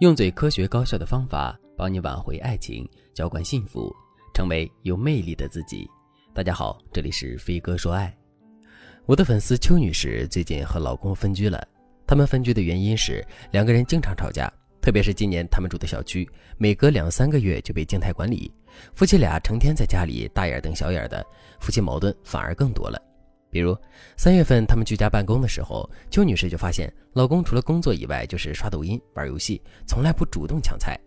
用最科学高效的方法帮你挽回爱情，浇灌幸福，成为有魅力的自己。大家好，这里是飞哥说爱。我的粉丝邱女士最近和老公分居了，他们分居的原因是两个人经常吵架，特别是今年他们住的小区，每隔两三个月就被静态管理，夫妻俩成天在家里大眼瞪小眼的，夫妻矛盾反而更多了。比如三月份他们居家办公的时候，邱女士就发现老公除了工作以外就是刷抖音、玩游戏，从来不主动抢菜，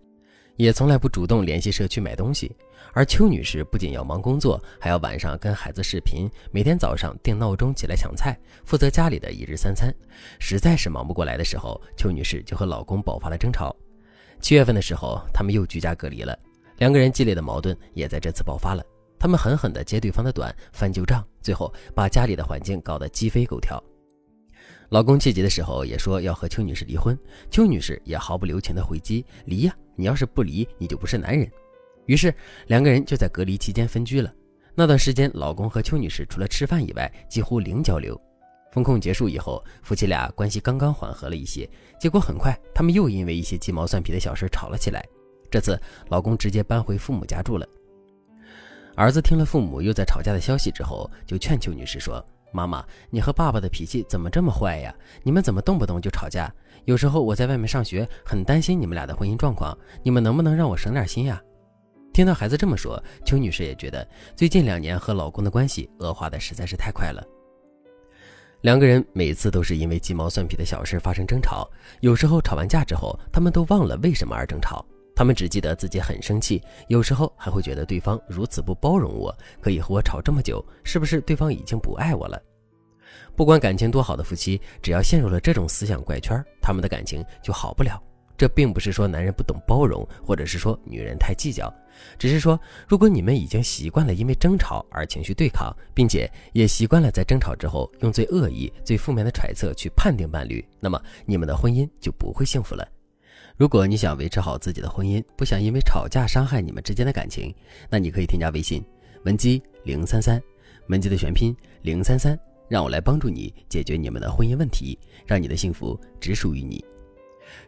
也从来不主动联系社区买东西。而邱女士不仅要忙工作，还要晚上跟孩子视频，每天早上定闹钟起来抢菜，负责家里的一日三餐。实在是忙不过来的时候，邱女士就和老公爆发了争吵。七月份的时候，他们又居家隔离了，两个人激烈的矛盾也在这次爆发了。他们狠狠地揭对方的短，翻旧账，最后把家里的环境搞得鸡飞狗跳。老公气急的时候也说要和邱女士离婚，邱女士也毫不留情地回击：“离呀！你要是不离，你就不是男人。”于是两个人就在隔离期间分居了。那段时间，老公和邱女士除了吃饭以外几乎零交流。风控结束以后，夫妻俩关系刚刚缓和了一些，结果很快他们又因为一些鸡毛蒜皮的小事吵了起来。这次老公直接搬回父母家住了。儿子听了父母又在吵架的消息之后，就劝邱女士说：“妈妈，你和爸爸的脾气怎么这么坏呀？你们怎么动不动就吵架？有时候我在外面上学，很担心你们俩的婚姻状况，你们能不能让我省点心呀？”听到孩子这么说，邱女士也觉得最近两年和老公的关系恶化的实在是太快了。两个人每次都是因为鸡毛蒜皮的小事发生争吵，有时候吵完架之后，他们都忘了为什么而争吵。他们只记得自己很生气，有时候还会觉得对方如此不包容我，可以和我吵这么久，是不是对方已经不爱我了？不管感情多好的夫妻，只要陷入了这种思想怪圈，他们的感情就好不了。这并不是说男人不懂包容，或者是说女人太计较，只是说如果你们已经习惯了因为争吵而情绪对抗，并且也习惯了在争吵之后用最恶意、最负面的揣测去判定伴侣，那么你们的婚姻就不会幸福了。如果你想维持好自己的婚姻，不想因为吵架伤害你们之间的感情，那你可以添加微信文姬零三三，文姬的全拼零三三，让我来帮助你解决你们的婚姻问题，让你的幸福只属于你。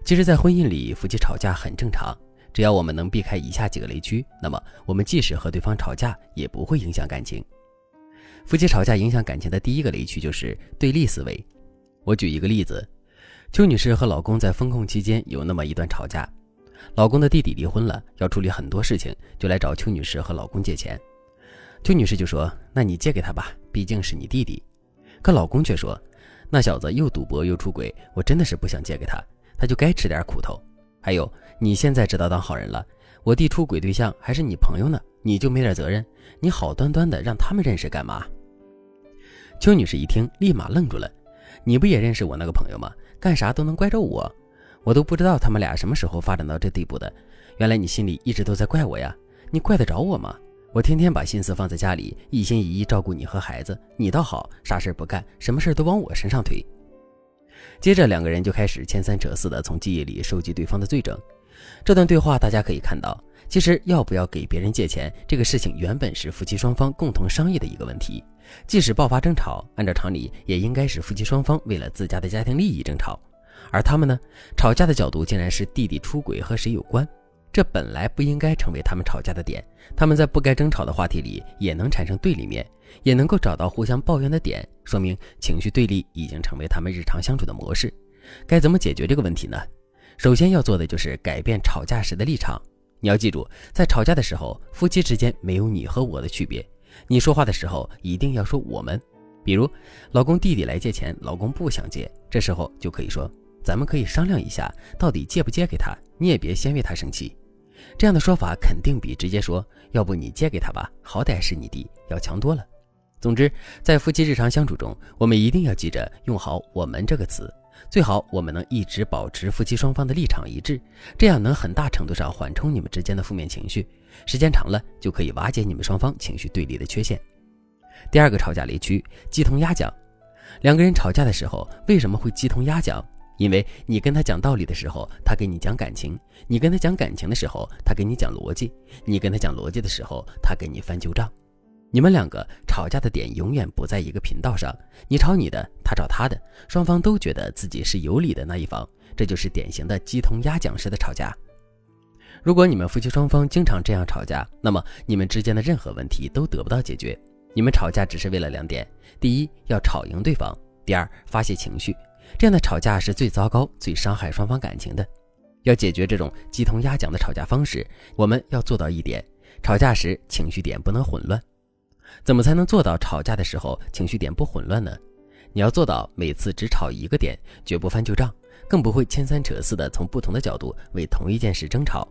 其实，在婚姻里，夫妻吵架很正常，只要我们能避开以下几个雷区，那么我们即使和对方吵架，也不会影响感情。夫妻吵架影响感情的第一个雷区就是对立思维。我举一个例子。邱女士和老公在风控期间有那么一段吵架，老公的弟弟离婚了，要处理很多事情，就来找邱女士和老公借钱。邱女士就说：“那你借给他吧，毕竟是你弟弟。”可老公却说：“那小子又赌博又出轨，我真的是不想借给他，他就该吃点苦头。还有，你现在知道当好人了，我弟出轨对象还是你朋友呢，你就没点责任？你好端端的让他们认识干嘛？”邱女士一听，立马愣住了：“你不也认识我那个朋友吗？”干啥都能怪着我，我都不知道他们俩什么时候发展到这地步的。原来你心里一直都在怪我呀？你怪得着我吗？我天天把心思放在家里，一心一意照顾你和孩子，你倒好，啥事不干，什么事都往我身上推。接着两个人就开始牵三扯四的从记忆里收集对方的罪证。这段对话大家可以看到，其实要不要给别人借钱这个事情，原本是夫妻双方共同商议的一个问题。即使爆发争吵，按照常理也应该是夫妻双方为了自家的家庭利益争吵，而他们呢，吵架的角度竟然是弟弟出轨和谁有关，这本来不应该成为他们吵架的点。他们在不该争吵的话题里也能产生对立面，也能够找到互相抱怨的点，说明情绪对立已经成为他们日常相处的模式。该怎么解决这个问题呢？首先要做的就是改变吵架时的立场。你要记住，在吵架的时候，夫妻之间没有你和我的区别。你说话的时候一定要说我们，比如老公弟弟来借钱，老公不想借，这时候就可以说，咱们可以商量一下，到底借不借给他，你也别先为他生气。这样的说法肯定比直接说要不你借给他吧，好歹是你弟要强多了。总之，在夫妻日常相处中，我们一定要记着用好“我们”这个词。最好我们能一直保持夫妻双方的立场一致，这样能很大程度上缓冲你们之间的负面情绪，时间长了就可以瓦解你们双方情绪对立的缺陷。第二个吵架雷区：鸡同鸭讲。两个人吵架的时候为什么会鸡同鸭讲？因为你跟他讲道理的时候，他给你讲感情；你跟他讲感情的时候，他给你讲逻辑；你跟他讲逻辑的时候，他给你翻旧账。你们两个吵架的点永远不在一个频道上，你吵你的，他吵他的，双方都觉得自己是有理的那一方，这就是典型的鸡同鸭讲式的吵架。如果你们夫妻双方经常这样吵架，那么你们之间的任何问题都得不到解决。你们吵架只是为了两点：第一，要吵赢对方；第二，发泄情绪。这样的吵架是最糟糕、最伤害双方感情的。要解决这种鸡同鸭讲的吵架方式，我们要做到一点：吵架时情绪点不能混乱。怎么才能做到吵架的时候情绪点不混乱呢？你要做到每次只吵一个点，绝不翻旧账，更不会牵三扯四的从不同的角度为同一件事争吵。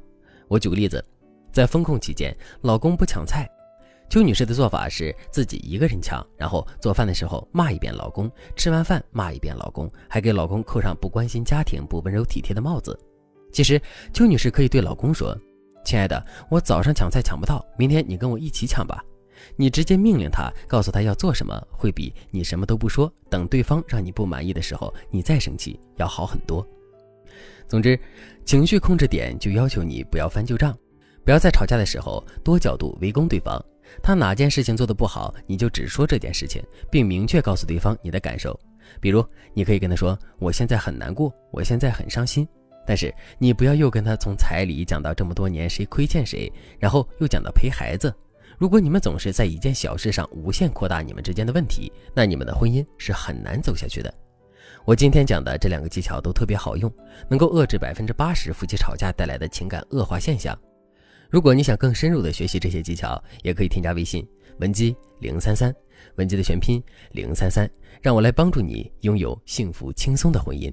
我举个例子，在风控期间，老公不抢菜，邱女士的做法是自己一个人抢，然后做饭的时候骂一遍老公，吃完饭骂一遍老公，还给老公扣上不关心家庭、不温柔体贴的帽子。其实，邱女士可以对老公说：“亲爱的，我早上抢菜抢不到，明天你跟我一起抢吧。”你直接命令他，告诉他要做什么，会比你什么都不说，等对方让你不满意的时候，你再生气要好很多。总之，情绪控制点就要求你不要翻旧账，不要在吵架的时候多角度围攻对方。他哪件事情做得不好，你就只说这件事情，并明确告诉对方你的感受。比如，你可以跟他说：“我现在很难过，我现在很伤心。”但是你不要又跟他从彩礼讲到这么多年谁亏欠谁，然后又讲到陪孩子。如果你们总是在一件小事上无限扩大你们之间的问题，那你们的婚姻是很难走下去的。我今天讲的这两个技巧都特别好用，能够遏制百分之八十夫妻吵架带来的情感恶化现象。如果你想更深入的学习这些技巧，也可以添加微信文姬零三三，文姬的全拼零三三，让我来帮助你拥有幸福轻松的婚姻。